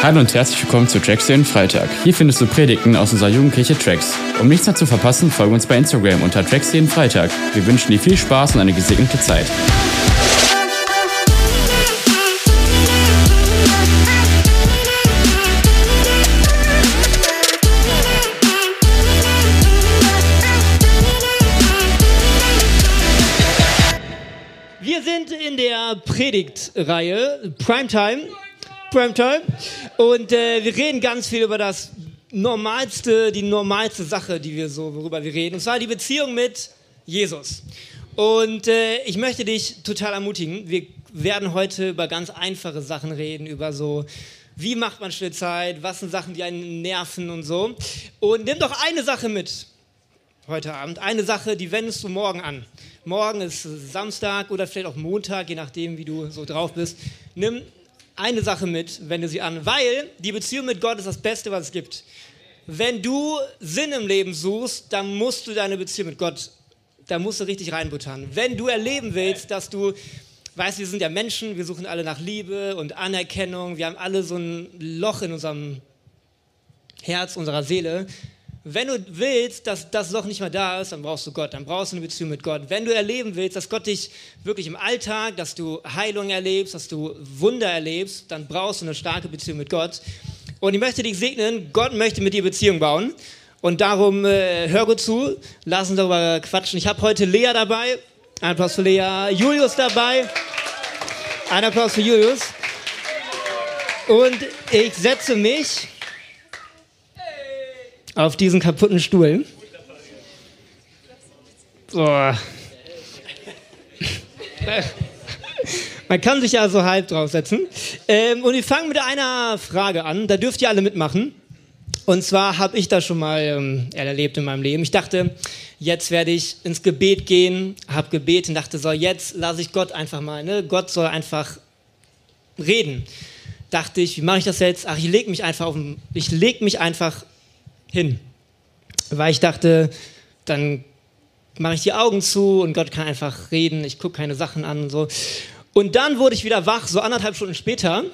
Hallo und herzlich willkommen zu Tracks den Freitag. Hier findest du Predigten aus unserer Jugendkirche Tracks. Um nichts mehr zu verpassen, folge uns bei Instagram unter Tracks jeden Freitag. Wir wünschen dir viel Spaß und eine gesegnete Zeit. Wir sind in der Predigtreihe Primetime. Primetime. Und äh, wir reden ganz viel über das normalste, die normalste Sache, die wir so, worüber wir reden. Und zwar die Beziehung mit Jesus. Und äh, ich möchte dich total ermutigen. Wir werden heute über ganz einfache Sachen reden, über so, wie macht man Stillzeit, was sind Sachen, die einen nerven und so. Und nimm doch eine Sache mit heute Abend. Eine Sache, die wendest du morgen an. Morgen ist Samstag oder vielleicht auch Montag, je nachdem, wie du so drauf bist. Nimm eine Sache mit, wende sie an, weil die Beziehung mit Gott ist das Beste, was es gibt. Wenn du Sinn im Leben suchst, dann musst du deine Beziehung mit Gott, da musst du richtig reinbuttern. Wenn du erleben willst, dass du, weißt, wir sind ja Menschen, wir suchen alle nach Liebe und Anerkennung, wir haben alle so ein Loch in unserem Herz, unserer Seele. Wenn du willst, dass das Loch nicht mehr da ist, dann brauchst du Gott, dann brauchst du eine Beziehung mit Gott. Wenn du erleben willst, dass Gott dich wirklich im Alltag, dass du Heilung erlebst, dass du Wunder erlebst, dann brauchst du eine starke Beziehung mit Gott. Und ich möchte dich segnen, Gott möchte mit dir Beziehung bauen. Und darum äh, hör gut zu, lass uns darüber quatschen. Ich habe heute Lea dabei, ein Applaus für Lea, Julius dabei, ein Applaus für Julius. Und ich setze mich auf diesen kaputten Stuhl. So. Man kann sich ja so halb draufsetzen. Ähm, und wir fangen mit einer Frage an. Da dürft ihr alle mitmachen. Und zwar habe ich das schon mal ähm, erlebt in meinem Leben. Ich dachte, jetzt werde ich ins Gebet gehen, habe gebetet und dachte, so, jetzt lasse ich Gott einfach mal. Ne? Gott soll einfach reden. Dachte ich, wie mache ich das jetzt? Ach, ich lege mich einfach auf, ich leg mich einfach hin. Weil ich dachte, dann mache ich die Augen zu und Gott kann einfach reden, ich gucke keine Sachen an und so. Und dann wurde ich wieder wach, so anderthalb Stunden später.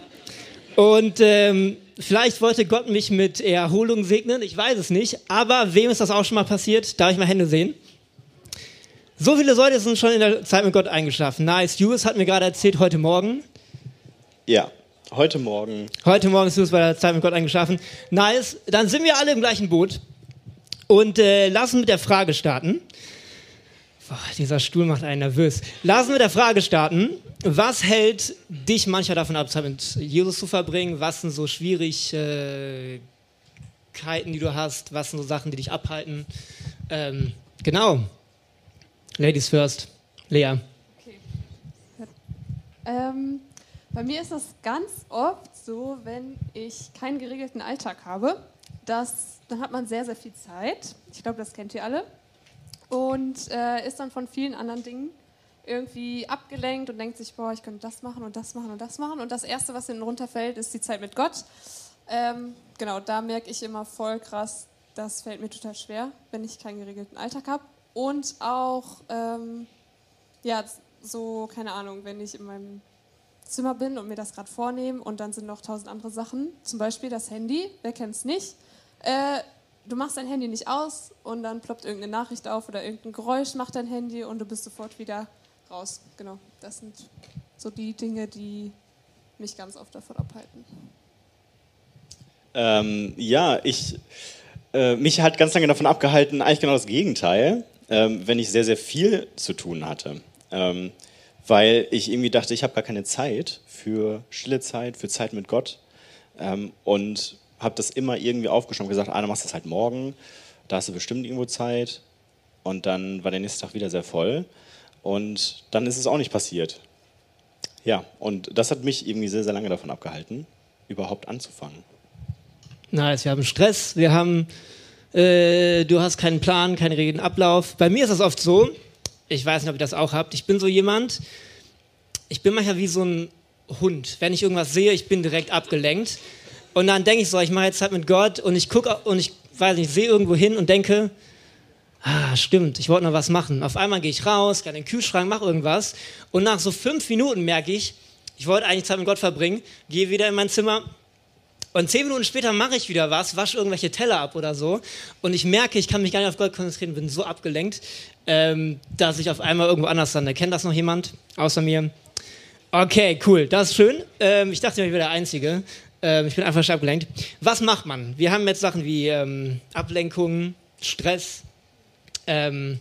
Und ähm, vielleicht wollte Gott mich mit Erholung segnen, ich weiß es nicht. Aber wem ist das auch schon mal passiert? Darf ich mal Hände sehen? So viele Leute sind schon in der Zeit mit Gott eingeschlafen. Nice. Julius hat mir gerade erzählt, heute Morgen. Ja, heute Morgen. Heute Morgen ist Julius bei der Zeit mit Gott eingeschlafen. Nice. Dann sind wir alle im gleichen Boot. Und äh, lassen mit der Frage starten. Boah, dieser Stuhl macht einen nervös. Lassen wir mit der Frage starten. Was hält dich manchmal davon ab, Zeit mit Jesus zu verbringen? Was sind so Schwierigkeiten, die du hast? Was sind so Sachen, die dich abhalten? Ähm, genau. Ladies first. Lea. Okay. Ähm, bei mir ist das ganz oft so, wenn ich keinen geregelten Alltag habe, dass, dann hat man sehr, sehr viel Zeit. Ich glaube, das kennt ihr alle. Und äh, ist dann von vielen anderen Dingen irgendwie abgelenkt und denkt sich, boah, ich könnte das machen und das machen und das machen. Und das Erste, was hinten runterfällt, ist die Zeit mit Gott. Ähm, genau, da merke ich immer voll krass, das fällt mir total schwer, wenn ich keinen geregelten Alltag habe. Und auch, ähm, ja, so, keine Ahnung, wenn ich in meinem Zimmer bin und mir das gerade vornehme und dann sind noch tausend andere Sachen, zum Beispiel das Handy, wer kennt es nicht? Äh, du machst dein Handy nicht aus und dann ploppt irgendeine Nachricht auf oder irgendein Geräusch macht dein Handy und du bist sofort wieder raus. Genau, das sind so die Dinge, die mich ganz oft davon abhalten. Ähm, ja, ich, äh, mich hat ganz lange davon abgehalten, eigentlich genau das Gegenteil, ähm, wenn ich sehr, sehr viel zu tun hatte. Ähm, weil ich irgendwie dachte, ich habe gar keine Zeit für stille Zeit, für Zeit mit Gott. Ähm, und habe das immer irgendwie aufgeschoben gesagt, ah, dann machst du das halt morgen, da hast du bestimmt irgendwo Zeit. Und dann war der nächste Tag wieder sehr voll. Und dann ist es auch nicht passiert. Ja, und das hat mich irgendwie sehr, sehr lange davon abgehalten, überhaupt anzufangen. Nice, wir haben Stress, wir haben, äh, du hast keinen Plan, keinen regeln Ablauf. Bei mir ist das oft so, ich weiß nicht, ob ihr das auch habt, ich bin so jemand, ich bin manchmal wie so ein Hund. Wenn ich irgendwas sehe, ich bin direkt abgelenkt. Und dann denke ich so, ich mache jetzt Zeit mit Gott und ich gucke und ich weiß nicht, sehe irgendwo hin und denke, ah, stimmt, ich wollte noch was machen. Auf einmal gehe ich raus, gehe in den Kühlschrank, mache irgendwas und nach so fünf Minuten merke ich, ich wollte eigentlich Zeit mit Gott verbringen, gehe wieder in mein Zimmer Und zehn Minuten später mache ich wieder was, wasche irgendwelche Teller ab oder so. Und ich merke, ich kann mich gar nicht auf Gott konzentrieren, bin so abgelenkt, ähm, dass ich auf einmal irgendwo anders lande. Kennt das noch jemand außer mir? Okay, cool, das ist schön. Ähm, ich dachte, ich wäre der Einzige. Ähm, ich bin einfach abgelenkt. Was macht man? Wir haben jetzt Sachen wie ähm, Ablenkung, Stress, ähm,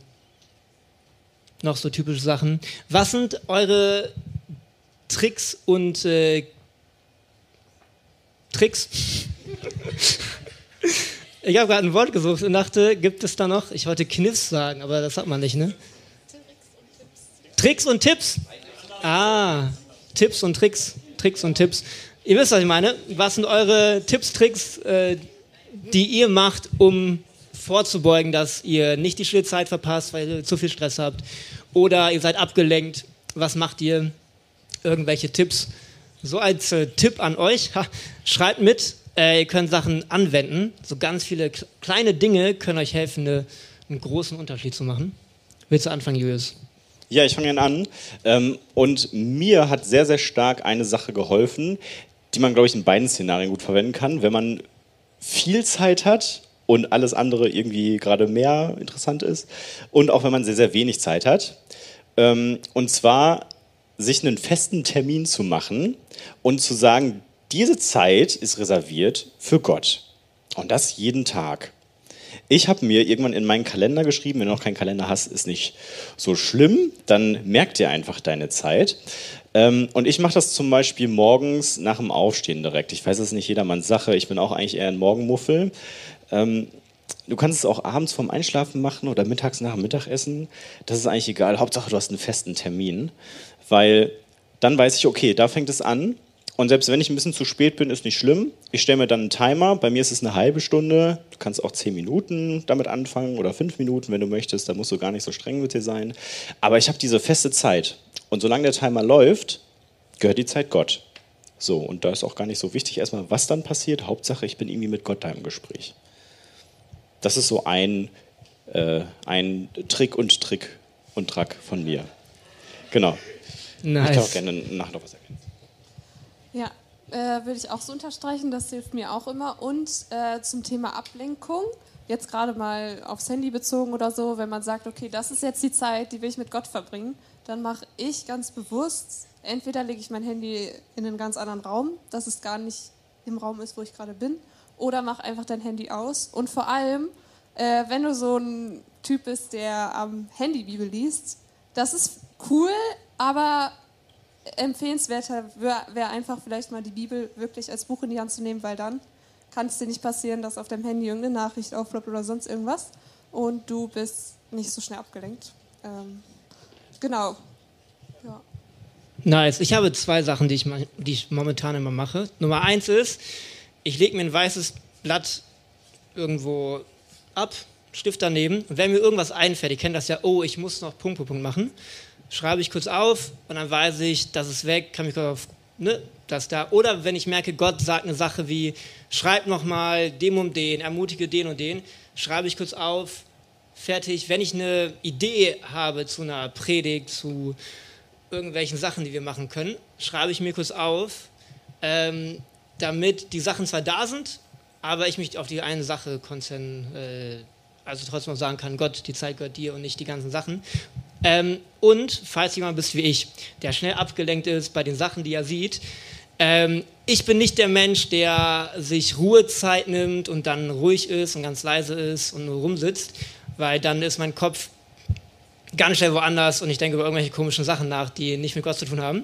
noch so typische Sachen. Was sind eure Tricks und äh, Tricks? ich habe gerade ein Wort gesucht und dachte, gibt es da noch? Ich wollte Kniffs sagen, aber das hat man nicht, ne? Tricks und Tipps. Ah, Tipps und Tricks. Tricks und Tipps. Ihr wisst, was ich meine. Was sind eure Tipps, Tricks, äh, die ihr macht, um vorzubeugen, dass ihr nicht die stille Zeit verpasst, weil ihr zu viel Stress habt? Oder ihr seid abgelenkt. Was macht ihr? Irgendwelche Tipps? So als äh, Tipp an euch, ha, schreibt mit, äh, ihr könnt Sachen anwenden. So ganz viele kleine Dinge können euch helfen, eine, einen großen Unterschied zu machen. Willst du anfangen, Julius? Ja, ich fange an. Ähm, und mir hat sehr, sehr stark eine Sache geholfen, die man, glaube ich, in beiden Szenarien gut verwenden kann. Wenn man viel Zeit hat und alles andere irgendwie gerade mehr interessant ist. Und auch wenn man sehr, sehr wenig Zeit hat. Ähm, und zwar sich einen festen Termin zu machen und zu sagen, diese Zeit ist reserviert für Gott. Und das jeden Tag. Ich habe mir irgendwann in meinen Kalender geschrieben, wenn du noch keinen Kalender hast, ist nicht so schlimm, dann merk dir einfach deine Zeit. Ähm, und ich mache das zum Beispiel morgens nach dem Aufstehen direkt. Ich weiß, das ist nicht jedermanns Sache, ich bin auch eigentlich eher ein Morgenmuffel. Ähm, du kannst es auch abends vorm Einschlafen machen oder mittags nach dem Mittagessen. Das ist eigentlich egal. Hauptsache, du hast einen festen Termin weil dann weiß ich, okay, da fängt es an. Und selbst wenn ich ein bisschen zu spät bin, ist nicht schlimm. Ich stelle mir dann einen Timer. Bei mir ist es eine halbe Stunde. Du kannst auch zehn Minuten damit anfangen oder fünf Minuten, wenn du möchtest. Da musst du gar nicht so streng mit dir sein. Aber ich habe diese feste Zeit. Und solange der Timer läuft, gehört die Zeit Gott. So, und da ist auch gar nicht so wichtig erstmal, was dann passiert. Hauptsache, ich bin irgendwie mit Gott da im Gespräch. Das ist so ein, äh, ein Trick und Trick und Track von mir. Genau. Nice. Ich kann auch gerne nachher noch was ergänzen. Ja, äh, würde ich auch so unterstreichen, das hilft mir auch immer. Und äh, zum Thema Ablenkung, jetzt gerade mal aufs Handy bezogen oder so, wenn man sagt, okay, das ist jetzt die Zeit, die will ich mit Gott verbringen, dann mache ich ganz bewusst, entweder lege ich mein Handy in einen ganz anderen Raum, dass es gar nicht im Raum ist, wo ich gerade bin, oder mach einfach dein Handy aus. Und vor allem, äh, wenn du so ein Typ bist, der am Handy Bibel liest, das ist cool, aber empfehlenswerter wäre wär einfach vielleicht mal die Bibel wirklich als Buch in die Hand zu nehmen, weil dann kann es dir nicht passieren, dass auf deinem Handy irgendeine Nachricht aufploppt oder sonst irgendwas und du bist nicht so schnell abgelenkt. Ähm, genau. Ja. Nice. Ich habe zwei Sachen, die ich, die ich momentan immer mache. Nummer eins ist, ich lege mir ein weißes Blatt irgendwo ab, Stift daneben. Und wenn mir irgendwas einfällt, ich kenne das ja, oh, ich muss noch Punkt, Punkt, Punkt machen, schreibe ich kurz auf und dann weiß ich, das ist weg, kann mich auf, ne, das da. Oder wenn ich merke, Gott sagt eine Sache wie, schreib nochmal dem um den, ermutige den und den, schreibe ich kurz auf, fertig. Wenn ich eine Idee habe zu einer Predigt, zu irgendwelchen Sachen, die wir machen können, schreibe ich mir kurz auf, ähm, damit die Sachen zwar da sind, aber ich mich auf die eine Sache konzentriere. Äh, also trotzdem noch sagen kann, Gott, die Zeit gehört dir und nicht die ganzen Sachen. Ähm, und falls jemand bist wie ich, der schnell abgelenkt ist bei den Sachen, die er sieht, ähm, ich bin nicht der Mensch, der sich Ruhezeit nimmt und dann ruhig ist und ganz leise ist und nur rumsitzt, weil dann ist mein Kopf ganz schnell woanders und ich denke über irgendwelche komischen Sachen nach, die nicht mit Gott zu tun haben.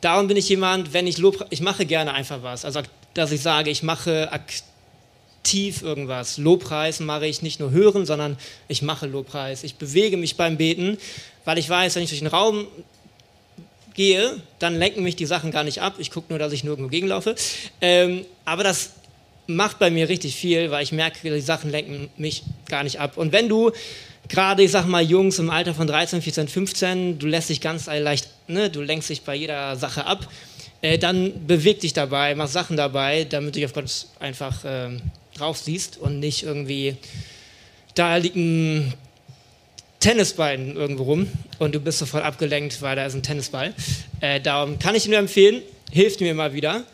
Darum bin ich jemand, wenn ich Lob, ich mache gerne einfach was. Also, dass ich sage, ich mache aktiv aktiv irgendwas. Lobpreis mache ich nicht nur hören, sondern ich mache Lobpreis. Ich bewege mich beim Beten, weil ich weiß, wenn ich durch den Raum gehe, dann lenken mich die Sachen gar nicht ab. Ich gucke nur, dass ich nirgendwo gegenlaufe. Ähm, aber das macht bei mir richtig viel, weil ich merke, die Sachen lenken mich gar nicht ab. Und wenn du gerade, ich sag mal, Jungs im Alter von 13, 14, 15, du lässt dich ganz leicht, ne, du lenkst dich bei jeder Sache ab, äh, dann beweg dich dabei, mach Sachen dabei, damit du dich auf Gott einfach äh, drauf siehst und nicht irgendwie, da liegt ein Tennisball irgendwo rum und du bist sofort abgelenkt, weil da ist ein Tennisball. Äh, darum kann ich nur empfehlen, hilft mir mal wieder.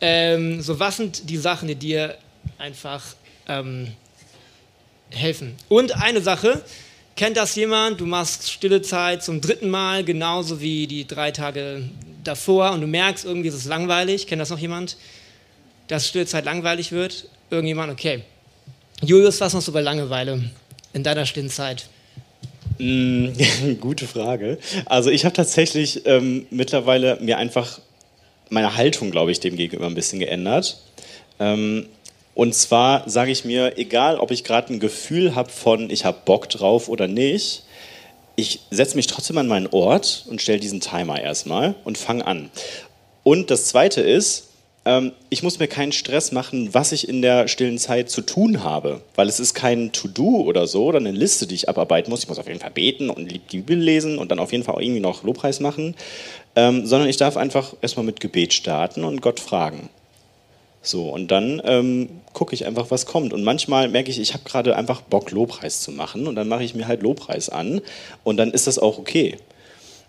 Ähm, so, was sind die Sachen, die dir einfach ähm, helfen? Und eine Sache, kennt das jemand? Du machst stille Zeit zum dritten Mal, genauso wie die drei Tage davor und du merkst, irgendwie ist es langweilig. Kennt das noch jemand? Dass stille Zeit langweilig wird? Irgendjemand? Okay. Julius, was machst du bei Langeweile in deiner stillen Zeit? Mm, gute Frage. Also ich habe tatsächlich ähm, mittlerweile mir einfach meine Haltung, glaube ich, dem gegenüber ein bisschen geändert. Ähm, und zwar sage ich mir, egal ob ich gerade ein Gefühl habe von, ich habe Bock drauf oder nicht, ich setze mich trotzdem an meinen Ort und stelle diesen Timer erstmal und fange an. Und das Zweite ist, ähm, ich muss mir keinen Stress machen, was ich in der stillen Zeit zu tun habe, weil es ist kein To-Do oder so oder eine Liste, die ich abarbeiten muss. Ich muss auf jeden Fall beten und die Bibel lesen und dann auf jeden Fall auch irgendwie noch Lobpreis machen, ähm, sondern ich darf einfach erstmal mit Gebet starten und Gott fragen. So, und dann ähm, gucke ich einfach, was kommt. Und manchmal merke ich, ich habe gerade einfach Bock, Lobpreis zu machen. Und dann mache ich mir halt Lobpreis an. Und dann ist das auch okay.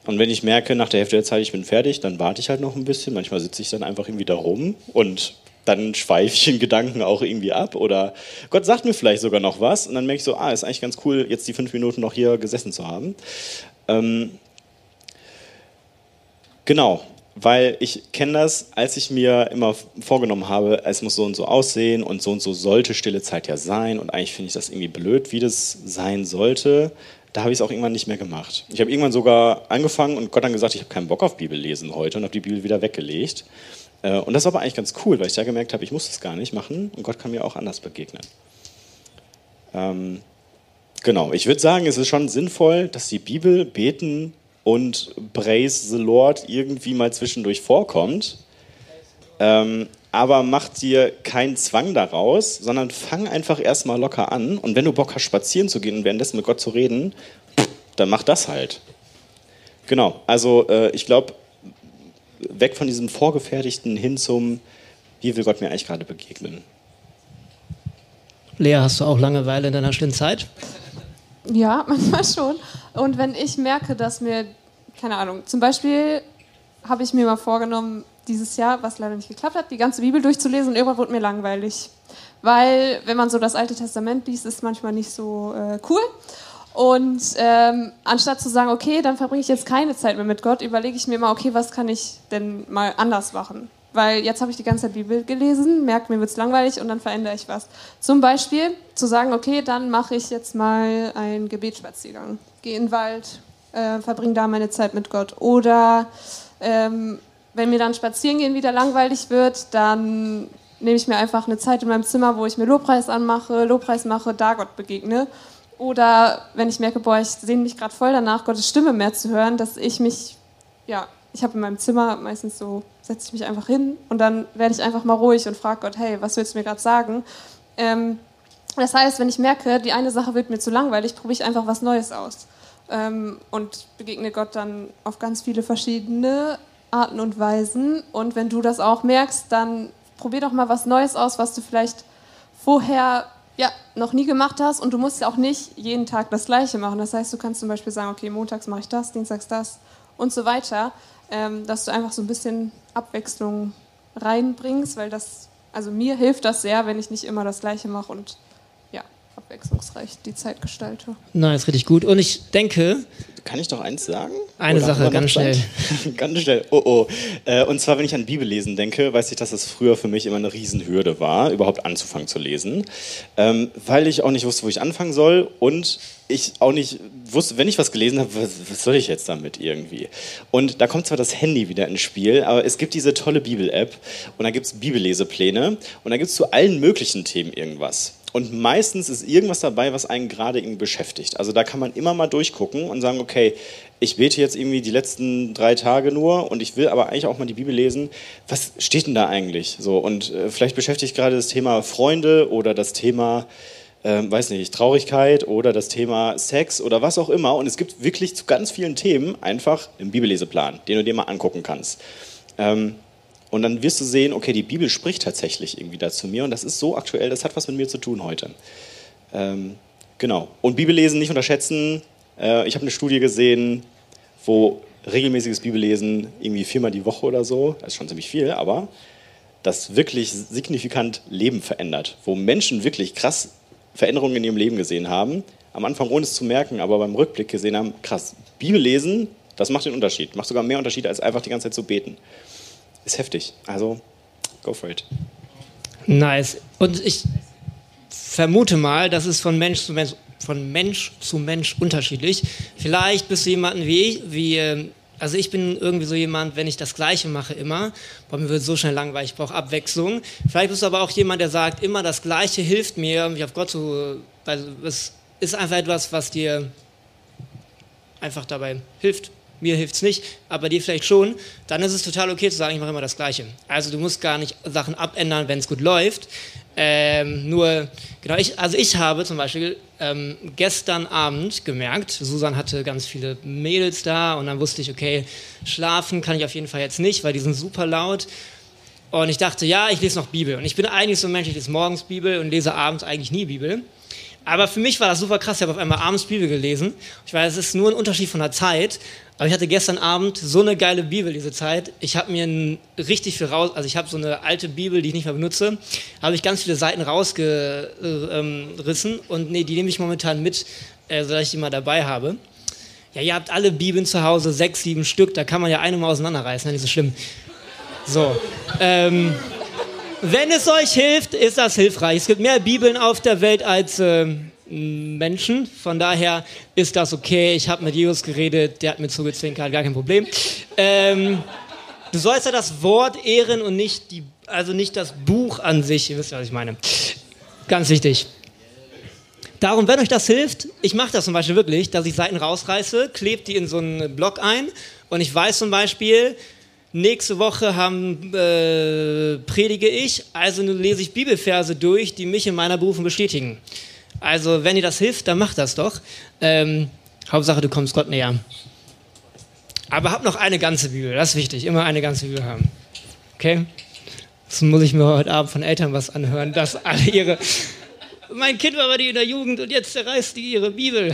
Und wenn ich merke, nach der Hälfte der Zeit, ich bin fertig, dann warte ich halt noch ein bisschen. Manchmal sitze ich dann einfach irgendwie da rum und dann schweife ich in Gedanken auch irgendwie ab. Oder Gott sagt mir vielleicht sogar noch was. Und dann merke ich so, ah, ist eigentlich ganz cool, jetzt die fünf Minuten noch hier gesessen zu haben. Ähm, genau, weil ich kenne das, als ich mir immer vorgenommen habe, es muss so und so aussehen und so und so sollte stille Zeit ja sein. Und eigentlich finde ich das irgendwie blöd, wie das sein sollte da habe ich es auch irgendwann nicht mehr gemacht. Ich habe irgendwann sogar angefangen und Gott dann gesagt, ich habe keinen Bock auf Bibellesen heute und habe die Bibel wieder weggelegt. Äh, und das war aber eigentlich ganz cool, weil ich da gemerkt habe, ich muss das gar nicht machen und Gott kann mir auch anders begegnen. Ähm, genau, ich würde sagen, es ist schon sinnvoll, dass die Bibel, Beten und Praise the Lord irgendwie mal zwischendurch vorkommt. Ähm, aber mach dir keinen Zwang daraus, sondern fang einfach erstmal locker an. Und wenn du Bock hast, spazieren zu gehen und währenddessen mit Gott zu reden, dann mach das halt. Genau, also äh, ich glaube, weg von diesem Vorgefertigten hin zum, wie will Gott mir eigentlich gerade begegnen. Lea, hast du auch Langeweile in deiner stillen Zeit? Ja, manchmal schon. Und wenn ich merke, dass mir, keine Ahnung, zum Beispiel habe ich mir mal vorgenommen, dieses Jahr, was leider nicht geklappt hat, die ganze Bibel durchzulesen und irgendwann wurde mir langweilig. Weil, wenn man so das Alte Testament liest, ist manchmal nicht so äh, cool. Und ähm, anstatt zu sagen, okay, dann verbringe ich jetzt keine Zeit mehr mit Gott, überlege ich mir mal, okay, was kann ich denn mal anders machen? Weil jetzt habe ich die ganze Zeit Bibel gelesen, merke, mir wird es langweilig und dann verändere ich was. Zum Beispiel zu sagen, okay, dann mache ich jetzt mal einen Gebetsspaziergang. Gehe in den Wald, äh, verbringe da meine Zeit mit Gott. Oder ähm, wenn mir dann spazieren gehen wieder langweilig wird, dann nehme ich mir einfach eine Zeit in meinem Zimmer, wo ich mir Lobpreis anmache, Lobpreis mache, da Gott begegne. Oder wenn ich merke, boah, ich sehne mich gerade voll danach, Gottes Stimme mehr zu hören, dass ich mich, ja, ich habe in meinem Zimmer meistens so, setze ich mich einfach hin und dann werde ich einfach mal ruhig und frage Gott, hey, was willst du mir gerade sagen? Ähm, das heißt, wenn ich merke, die eine Sache wird mir zu langweilig, probiere ich einfach was Neues aus ähm, und begegne Gott dann auf ganz viele verschiedene Arten und Weisen. Und wenn du das auch merkst, dann probier doch mal was Neues aus, was du vielleicht vorher ja, noch nie gemacht hast. Und du musst ja auch nicht jeden Tag das Gleiche machen. Das heißt, du kannst zum Beispiel sagen, okay, montags mache ich das, dienstags das und so weiter. Ähm, dass du einfach so ein bisschen Abwechslung reinbringst, weil das, also mir hilft das sehr, wenn ich nicht immer das Gleiche mache und abwechslungsreich die Zeit gestalte. Nein, ist richtig gut. Und ich denke, kann ich doch eins sagen? Eine Oder Sache, ganz schnell. ganz schnell. Oh oh. Äh, und zwar, wenn ich an Bibellesen denke, weiß ich, dass das früher für mich immer eine Riesenhürde war, überhaupt anzufangen zu lesen. Ähm, weil ich auch nicht wusste, wo ich anfangen soll und ich auch nicht wusste, wenn ich was gelesen habe, was, was soll ich jetzt damit irgendwie? Und da kommt zwar das Handy wieder ins Spiel, aber es gibt diese tolle Bibel-App und da gibt es Bibellesepläne und da gibt es zu allen möglichen Themen irgendwas. Und meistens ist irgendwas dabei, was einen gerade irgendwie beschäftigt. Also da kann man immer mal durchgucken und sagen, okay, ich bete jetzt irgendwie die letzten drei Tage nur und ich will aber eigentlich auch mal die Bibel lesen. Was steht denn da eigentlich? So und äh, vielleicht beschäftigt gerade das Thema Freunde oder das Thema, äh, weiß nicht, Traurigkeit oder das Thema Sex oder was auch immer. Und es gibt wirklich zu ganz vielen Themen einfach einen Bibelleseplan, den du dir mal angucken kannst. Ähm, und dann wirst du sehen, okay, die Bibel spricht tatsächlich irgendwie da zu mir und das ist so aktuell, das hat was mit mir zu tun heute. Ähm, genau. Und Bibellesen nicht unterschätzen. Äh, ich habe eine Studie gesehen, wo regelmäßiges Bibellesen irgendwie viermal die Woche oder so, das ist schon ziemlich viel, aber das wirklich signifikant Leben verändert, wo Menschen wirklich krass Veränderungen in ihrem Leben gesehen haben, am Anfang ohne es zu merken, aber beim Rückblick gesehen haben, krass, Bibel lesen, das macht den Unterschied, macht sogar mehr Unterschied, als einfach die ganze Zeit zu beten. Ist heftig, also go for it. Nice. Und ich vermute mal, das ist von Mensch zu Mensch, von Mensch zu Mensch unterschiedlich. Vielleicht bist du jemanden wie ich, wie ähm, also ich bin irgendwie so jemand, wenn ich das Gleiche mache immer, boah, mir wird so schnell langweilig, ich brauche Abwechslung. Vielleicht bist du aber auch jemand, der sagt, immer das Gleiche hilft mir, mich auf Gott zu, also es ist einfach etwas, was dir einfach dabei hilft. Mir hilft es nicht, aber dir vielleicht schon. Dann ist es total okay zu sagen, ich mache immer das Gleiche. Also du musst gar nicht Sachen abändern, wenn es gut läuft. Ähm, nur, genau, ich, also ich habe zum Beispiel ähm, gestern Abend gemerkt, Susan hatte ganz viele Mädels da und dann wusste ich, okay, schlafen kann ich auf jeden Fall jetzt nicht, weil die sind super laut. Und ich dachte, ja, ich lese noch Bibel. Und ich bin eigentlich so ein Mensch, ich lese morgens Bibel und lese abends eigentlich nie Bibel. Aber für mich war das super krass. Ich habe auf einmal abends Bibel gelesen. Ich weiß, es ist nur ein Unterschied von der Zeit. Aber ich hatte gestern Abend so eine geile Bibel diese Zeit. Ich habe mir richtig viel raus, also ich habe so eine alte Bibel, die ich nicht mehr benutze, habe ich ganz viele Seiten rausgerissen und nee, die nehme ich momentan mit, äh, sodass ich die mal dabei habe. Ja, ihr habt alle Bibeln zu Hause, sechs, sieben Stück, da kann man ja eine mal auseinanderreißen, nicht so schlimm. So, ähm, wenn es euch hilft, ist das hilfreich. Es gibt mehr Bibeln auf der Welt als äh, Menschen. Von daher ist das okay. Ich habe mit Jesus geredet, der hat mir zugezwinkert, gar kein Problem. Ähm, du sollst ja das Wort ehren und nicht, die, also nicht das Buch an sich. Ihr wisst ja, was ich meine. Ganz wichtig. Darum, wenn euch das hilft, ich mache das zum Beispiel wirklich, dass ich Seiten rausreiße, klebe die in so einen Block ein und ich weiß zum Beispiel, Nächste Woche haben, äh, predige ich, also lese ich Bibelverse durch, die mich in meiner Berufung bestätigen. Also, wenn dir das hilft, dann mach das doch. Ähm, Hauptsache, du kommst Gott näher. Aber hab noch eine ganze Bibel, das ist wichtig, immer eine ganze Bibel haben. Okay? Jetzt muss ich mir heute Abend von Eltern was anhören, dass alle ihre. Mein Kind war bei dir in der Jugend und jetzt zerreißt die ihre Bibel.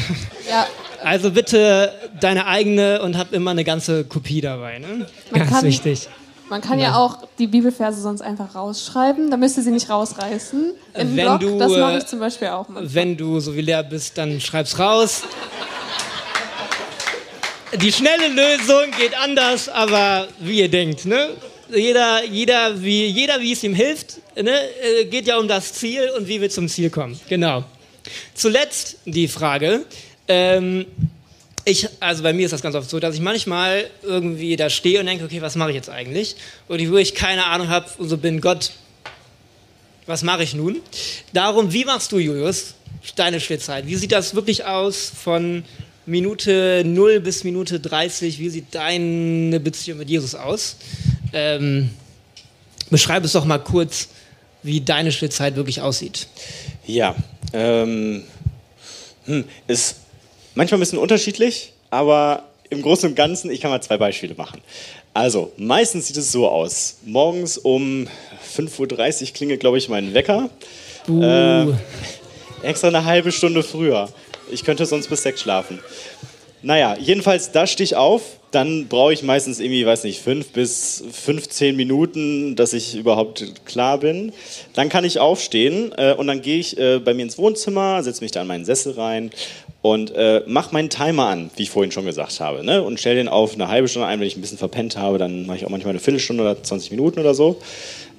Ja. Also bitte deine eigene und hab immer eine ganze Kopie dabei. Ne? Ganz kann, wichtig. Man kann ja. ja. auch die Bibelverse sonst einfach rausschreiben, dann müsst ihr sie nicht rausreißen. Im wenn Blog, du, das mache ich zum Beispiel auch. Manchmal. Wenn du so wie leer bist, dann schreib's raus. Die schnelle Lösung geht anders, aber wie ihr denkt, ne? Jeder, jeder, wie, jeder, wie es ihm hilft, ne? Äh, geht ja um das Ziel und wie wir zum Ziel kommen. Genau. Zuletzt die Frage, ähm, ich, also bei mir ist das ganz oft so, dass ich manchmal irgendwie da stehe und denke, okay, was mache ich jetzt eigentlich? Und ich, wo ich keine Ahnung habe und so bin, Gott, was mache ich nun? Darum, wie machst du, Julius, deine Stillzeit? Wie sieht das wirklich aus von Minute 0 bis Minute 30? Wie sieht deine Beziehung mit Jesus aus? Ähm, beschreib es doch mal kurz, wie deine Stillzeit wirklich aussieht. Ja, ähm, hm, ist Manchmal ein bisschen unterschiedlich, aber im Großen und Ganzen, ich kann mal zwei Beispiele machen. Also, meistens sieht es so aus. Morgens um 5.30 Uhr klingelt, glaube ich, mein Wecker. Uh. Äh, extra eine halbe Stunde früher. Ich könnte sonst bis sechs schlafen. Naja, jedenfalls, da stehe ich auf. Dann brauche ich meistens irgendwie, weiß nicht, fünf bis 15 Minuten, dass ich überhaupt klar bin. Dann kann ich aufstehen äh, und dann gehe ich äh, bei mir ins Wohnzimmer, setze mich da in meinen Sessel rein und äh, mach meinen Timer an, wie ich vorhin schon gesagt habe, ne? und stell den auf eine halbe Stunde ein. Wenn ich ein bisschen verpennt habe, dann mache ich auch manchmal eine Viertelstunde oder 20 Minuten oder so.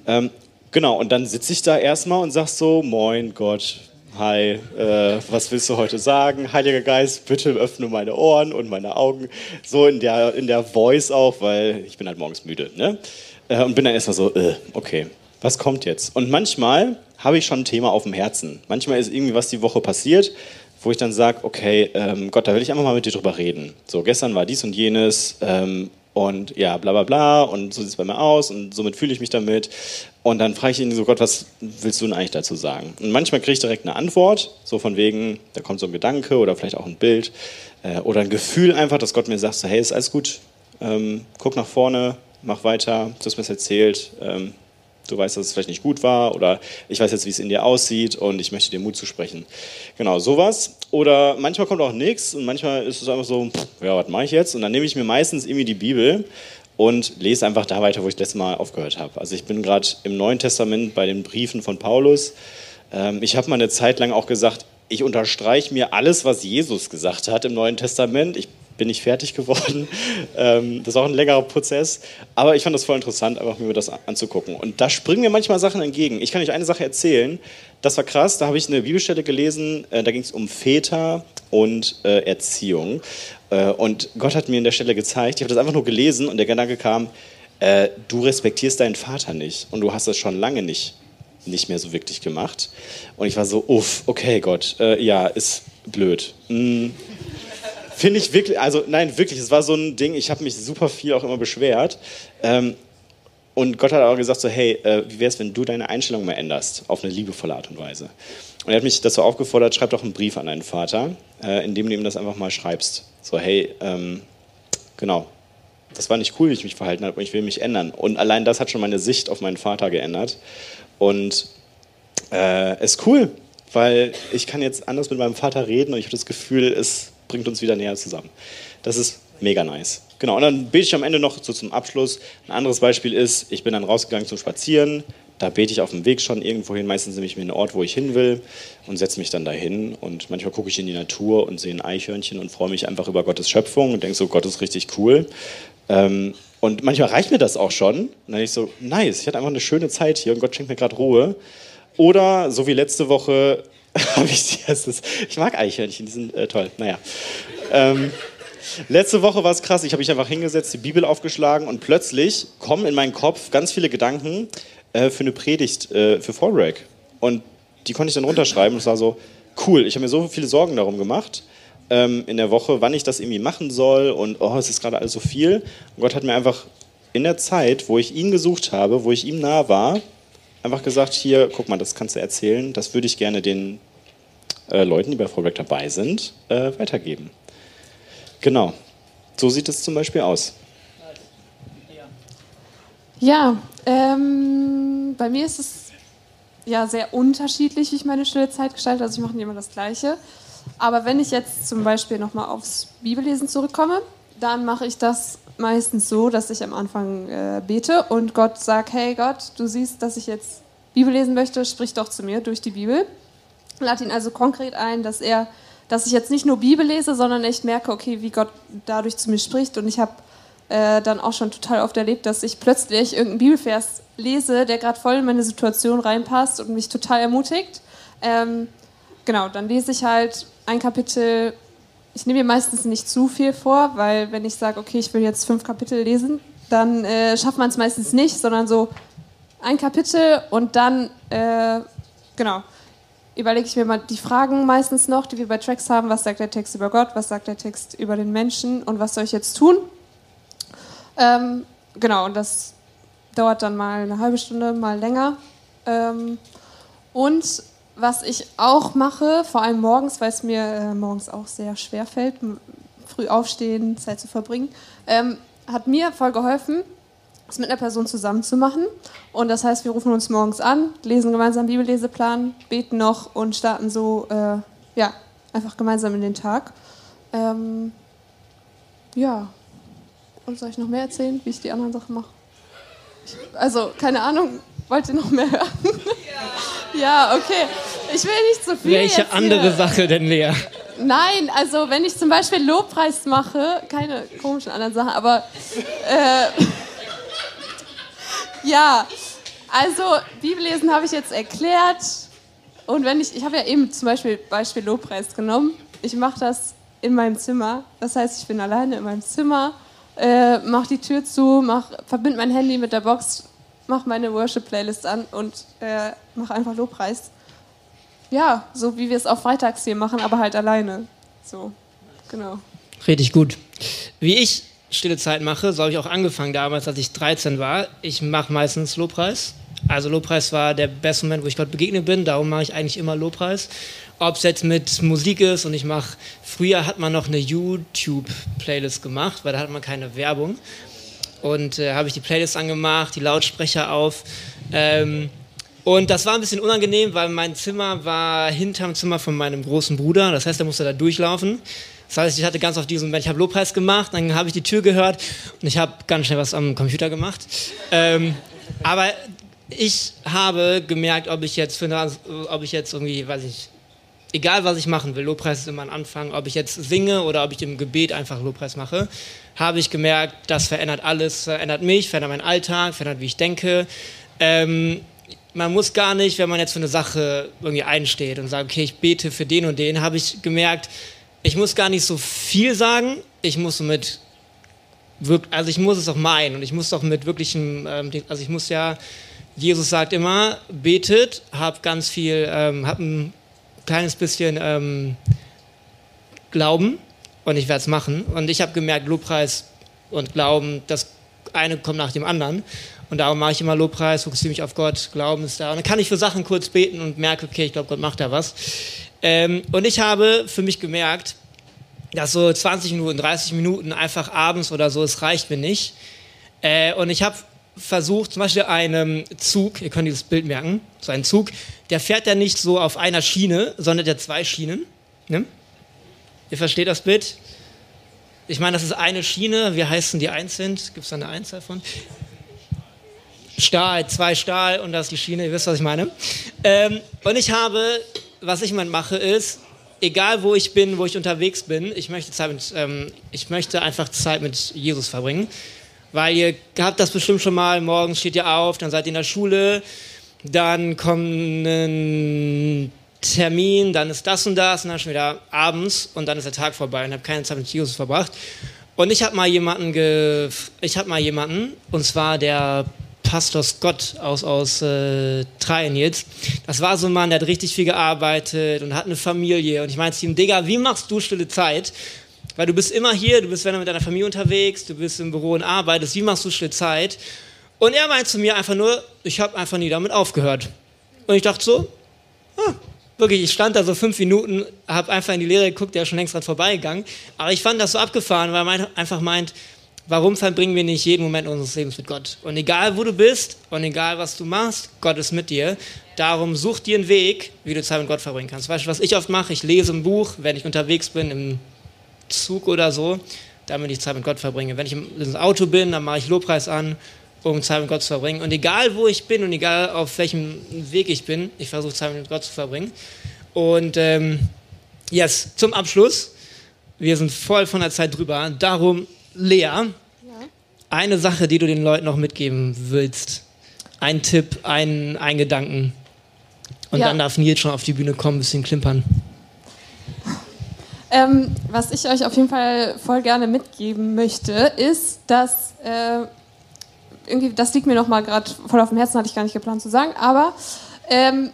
Ähm, genau, und dann sitze ich da erstmal und sag so, moin Gott, hi, äh, was willst du heute sagen? Heiliger Geist, bitte öffne meine Ohren und meine Augen. So in der, in der Voice auch, weil ich bin halt morgens müde. Ne? Äh, und bin dann erstmal so, äh, okay, was kommt jetzt? Und manchmal habe ich schon ein Thema auf dem Herzen. Manchmal ist irgendwie was die Woche passiert wo ich dann sage, okay, ähm, Gott, da will ich einfach mal mit dir drüber reden. So, gestern war dies und jenes ähm, und ja, bla bla bla. Und so sieht es bei mir aus. Und somit fühle ich mich damit. Und dann frage ich ihn so, Gott, was willst du denn eigentlich dazu sagen? Und manchmal kriege ich direkt eine Antwort, so von wegen, da kommt so ein Gedanke oder vielleicht auch ein Bild äh, oder ein Gefühl einfach, dass Gott mir sagt, so, hey, ist alles gut, ähm, guck nach vorne, mach weiter, du hast mir das erzählt, ähm, du weißt, dass es vielleicht nicht gut war oder ich weiß jetzt, wie es in dir aussieht und ich möchte dir Mut zusprechen. Genau, sowas. Oder manchmal kommt auch nichts und manchmal ist es einfach so, ja, was mache ich jetzt? Und dann nehme ich mir meistens irgendwie die Bibel und lese einfach da weiter, wo ich das letzte Mal aufgehört habe. Also ich bin gerade im Neuen Testament bei den Briefen von Paulus. Ähm, ich habe mal eine Zeit lang auch gesagt, ich unterstreiche mir alles, was Jesus gesagt hat im Neuen Testament. Ich bin nicht fertig geworden. Ähm, das ist auch ein längerer Prozess. Aber ich fand das voll interessant, einfach mir das anzugucken. Und da springen mir manchmal Sachen entgegen. Ich kann euch eine Sache erzählen. Das war krass. Da habe ich eine Bibelstelle gelesen. Äh, da ging es um Väter und äh, Erziehung. Äh, und Gott hat mir in der Stelle gezeigt, ich habe das einfach nur gelesen und der Gedanke kam, äh, du respektierst deinen Vater nicht und du hast das schon lange nicht, nicht mehr so wirklich gemacht. Und ich war so, uff, okay Gott, äh, ja, ist blöd. Hm. Finde ich wirklich, also nein, wirklich, es war so ein Ding, ich habe mich super viel auch immer beschwert. Ähm, und Gott hat auch gesagt so, hey, äh, wie wäre es, wenn du deine Einstellung mal änderst, auf eine liebevolle Art und Weise. Und er hat mich dazu aufgefordert, schreib doch einen Brief an deinen Vater, äh, in dem du ihm das einfach mal schreibst. So, hey, ähm, genau, das war nicht cool, wie ich mich verhalten habe, und ich will mich ändern. Und allein das hat schon meine Sicht auf meinen Vater geändert. Und äh, ist cool, weil ich kann jetzt anders mit meinem Vater reden und ich habe das Gefühl, es bringt uns wieder näher zusammen. Das ist mega nice. Genau, und dann bete ich am Ende noch so zum Abschluss. Ein anderes Beispiel ist, ich bin dann rausgegangen zum Spazieren, da bete ich auf dem Weg schon irgendwo hin. Meistens nehme ich mir einen Ort, wo ich hin will und setze mich dann dahin. Und manchmal gucke ich in die Natur und sehe ein Eichhörnchen und freue mich einfach über Gottes Schöpfung und denke so, Gott ist richtig cool. Ähm, und manchmal reicht mir das auch schon. Und dann denke ich so, nice, ich hatte einfach eine schöne Zeit hier und Gott schenkt mir gerade Ruhe. Oder so wie letzte Woche habe ich erstes. Ich mag Eichhörnchen, die sind äh, toll. Naja. Ähm, letzte Woche war es krass. Ich habe mich einfach hingesetzt, die Bibel aufgeschlagen und plötzlich kommen in meinen Kopf ganz viele Gedanken, äh, für eine Predigt äh, für Fallbreak. Und die konnte ich dann runterschreiben und es war so, cool, ich habe mir so viele Sorgen darum gemacht ähm, in der Woche, wann ich das irgendwie machen soll und oh, es ist gerade alles so viel. Und Gott hat mir einfach in der Zeit, wo ich ihn gesucht habe, wo ich ihm nah war, einfach gesagt, hier, guck mal, das kannst du erzählen, das würde ich gerne den äh, Leuten, die bei Fallbreak dabei sind, äh, weitergeben. Genau, so sieht es zum Beispiel aus. Ja, ähm, bei mir ist es ja sehr unterschiedlich, wie ich meine stille Zeit gestalte. Also ich mache nicht immer das Gleiche. Aber wenn ich jetzt zum Beispiel nochmal aufs Bibellesen zurückkomme, dann mache ich das meistens so, dass ich am Anfang äh, bete und Gott sagt, hey Gott, du siehst, dass ich jetzt Bibel lesen möchte, sprich doch zu mir durch die Bibel. Lade ihn also konkret ein, dass er, dass ich jetzt nicht nur Bibel lese, sondern echt merke, okay, wie Gott dadurch zu mir spricht und ich habe äh, dann auch schon total oft erlebt, dass ich plötzlich irgendeinen Bibelvers lese, der gerade voll in meine Situation reinpasst und mich total ermutigt. Ähm, genau, dann lese ich halt ein Kapitel. Ich nehme mir meistens nicht zu viel vor, weil wenn ich sage, okay, ich will jetzt fünf Kapitel lesen, dann äh, schafft man es meistens nicht, sondern so ein Kapitel und dann, äh, genau, überlege ich mir mal die Fragen meistens noch, die wir bei Tracks haben. Was sagt der Text über Gott? Was sagt der Text über den Menschen? Und was soll ich jetzt tun? Ähm, genau, und das dauert dann mal eine halbe Stunde, mal länger. Ähm, und was ich auch mache, vor allem morgens, weil es mir äh, morgens auch sehr schwer fällt, früh aufstehen, Zeit zu verbringen, ähm, hat mir voll geholfen, es mit einer Person zusammen zu machen. Und das heißt, wir rufen uns morgens an, lesen gemeinsam Bibelleseplan, beten noch und starten so, äh, ja, einfach gemeinsam in den Tag. Ähm, ja, und soll ich noch mehr erzählen, wie ich die anderen Sachen mache? also, keine Ahnung, wollt ihr noch mehr hören? Ja, ja okay. Ich will nicht zu viel. Welche andere hier. Sache denn, Lea? Nein, also wenn ich zum Beispiel Lobpreis mache, keine komischen anderen Sachen, aber äh, ja, also Bibellesen habe ich jetzt erklärt und wenn ich, ich habe ja eben zum Beispiel Beispiel Lobpreis genommen, ich mache das in meinem Zimmer, das heißt, ich bin alleine in meinem Zimmer äh, mach die Tür zu, mach, verbind mein Handy mit der Box, mach meine Worship-Playlist an und äh, mach einfach Lobpreis. Ja, so wie wir es auch freitags hier machen, aber halt alleine. So, genau. Richtig gut. Wie ich stille Zeit mache, so habe ich auch angefangen damals, als ich 13 war. Ich mache meistens Lobpreis. Also Lobpreis war der beste Moment, wo ich Gott begegnet bin. Darum mache ich eigentlich immer Lobpreis ob es jetzt mit Musik ist und ich mache, früher hat man noch eine YouTube-Playlist gemacht, weil da hat man keine Werbung. Und äh, habe ich die Playlist angemacht, die Lautsprecher auf. Ähm, und das war ein bisschen unangenehm, weil mein Zimmer war hinterm Zimmer von meinem großen Bruder. Das heißt, er musste da durchlaufen. Das heißt, ich hatte ganz auf diesen Moment, ich habe Lobpreis gemacht, dann habe ich die Tür gehört und ich habe ganz schnell was am Computer gemacht. Ähm, aber ich habe gemerkt, ob ich jetzt für ob ich jetzt irgendwie, weiß ich, egal was ich machen will, Lobpreis ist immer ein Anfang, ob ich jetzt singe oder ob ich im Gebet einfach Lobpreis mache, habe ich gemerkt, das verändert alles, verändert mich, verändert meinen Alltag, verändert, wie ich denke. Ähm, man muss gar nicht, wenn man jetzt für eine Sache irgendwie einsteht und sagt, okay, ich bete für den und den, habe ich gemerkt, ich muss gar nicht so viel sagen, ich muss mit, also ich muss es auch meinen und ich muss auch mit wirklichem, ähm, also ich muss ja, Jesus sagt immer, betet, hab ganz viel, ähm, hab ein kleines bisschen ähm, Glauben und ich werde es machen. Und ich habe gemerkt, Lobpreis und Glauben, das eine kommt nach dem anderen. Und darum mache ich immer Lobpreis, fokussiere mich auf Gott, Glauben ist da. Und dann kann ich für Sachen kurz beten und merke, okay, ich glaube, Gott macht da was. Ähm, und ich habe für mich gemerkt, dass so 20 Minuten, 30 Minuten einfach abends oder so, es reicht mir nicht. Äh, und ich habe versucht, zum Beispiel einen Zug, ihr könnt dieses Bild merken, so ein Zug, der fährt ja nicht so auf einer Schiene, sondern der zwei Schienen. Ne? Ihr versteht das Bild? Ich meine, das ist eine Schiene. Wie heißen die einzeln? Gibt es da eine Einzahl von? Stahl, zwei Stahl und das ist die Schiene. Ihr wisst, was ich meine. Ähm, und ich habe, was ich mal mache, ist, egal wo ich bin, wo ich unterwegs bin, ich möchte, Zeit mit, ähm, ich möchte einfach Zeit mit Jesus verbringen. Weil ihr habt das bestimmt schon mal, morgens steht ihr auf, dann seid ihr in der Schule, dann kommt ein Termin, dann ist das und das und dann schon wieder abends und dann ist der Tag vorbei und habe keine Zeit mit Jesus verbracht. Und ich habe mal jemanden, ich habe mal jemanden, und zwar der Pastor Scott aus, aus äh, Treien jetzt. Das war so ein Mann, der hat richtig viel gearbeitet und hat eine Familie. Und ich meinte zu ihm, Digga, wie machst du stille Zeit? Weil du bist immer hier, du bist wenn du mit deiner Familie unterwegs, du bist im Büro und arbeitest, wie machst du stille Zeit? Und er meinte zu mir einfach nur, ich habe einfach nie damit aufgehört. Und ich dachte so, ah, wirklich, ich stand da so fünf Minuten, habe einfach in die Lehre geguckt, der ist schon längst dran vorbeigegangen. Aber ich fand das so abgefahren, weil er einfach meint, warum verbringen wir nicht jeden Moment unseres Lebens mit Gott? Und egal, wo du bist und egal, was du machst, Gott ist mit dir. Darum such dir einen Weg, wie du Zeit mit Gott verbringen kannst. Weißt du, was ich oft mache? Ich lese ein Buch, wenn ich unterwegs bin, im Zug oder so, damit ich Zeit mit Gott verbringe. Wenn ich im Auto bin, dann mache ich Lobpreis an, um Zeit mit Gott zu verbringen. Und egal, wo ich bin und egal, auf welchem Weg ich bin, ich versuche Zeit mit Gott zu verbringen. Und ähm, yes, zum Abschluss, wir sind voll von der Zeit drüber. Darum, Lea. Eine Sache, die du den Leuten noch mitgeben willst. Ein Tipp, ein, ein Gedanken. Und ja. dann darf Nils schon auf die Bühne kommen, ein bisschen klimpern. Ähm, was ich euch auf jeden Fall voll gerne mitgeben möchte, ist, dass äh, irgendwie, das liegt mir noch mal gerade voll auf dem Herzen, hatte ich gar nicht geplant zu sagen, aber ähm,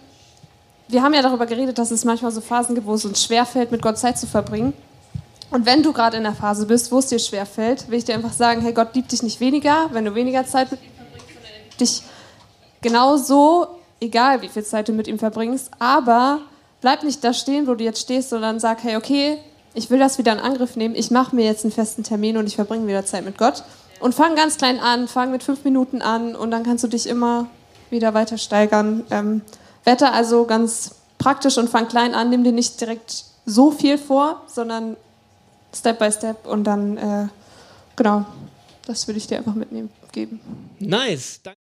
wir haben ja darüber geredet, dass es manchmal so Phasen gibt, wo es uns schwerfällt, mit Gott Zeit zu verbringen. Und wenn du gerade in der Phase bist, wo es dir schwerfällt, will ich dir einfach sagen, hey, Gott liebt dich nicht weniger, wenn du weniger Zeit mit ihm verbringst, sondern er liebt dich genauso, egal wie viel Zeit du mit ihm verbringst, aber bleib nicht da stehen, wo du jetzt stehst, sondern sag, hey, okay, ich will das wieder in Angriff nehmen, ich mache mir jetzt einen festen Termin und ich verbringe wieder Zeit mit Gott. Und fang ganz klein an, fang mit fünf Minuten an und dann kannst du dich immer wieder weiter steigern. Ähm, wette also ganz praktisch und fang klein an, nimm dir nicht direkt so viel vor, sondern Step by Step und dann, äh, genau, das würde ich dir einfach mitnehmen, geben. Nice. Danke.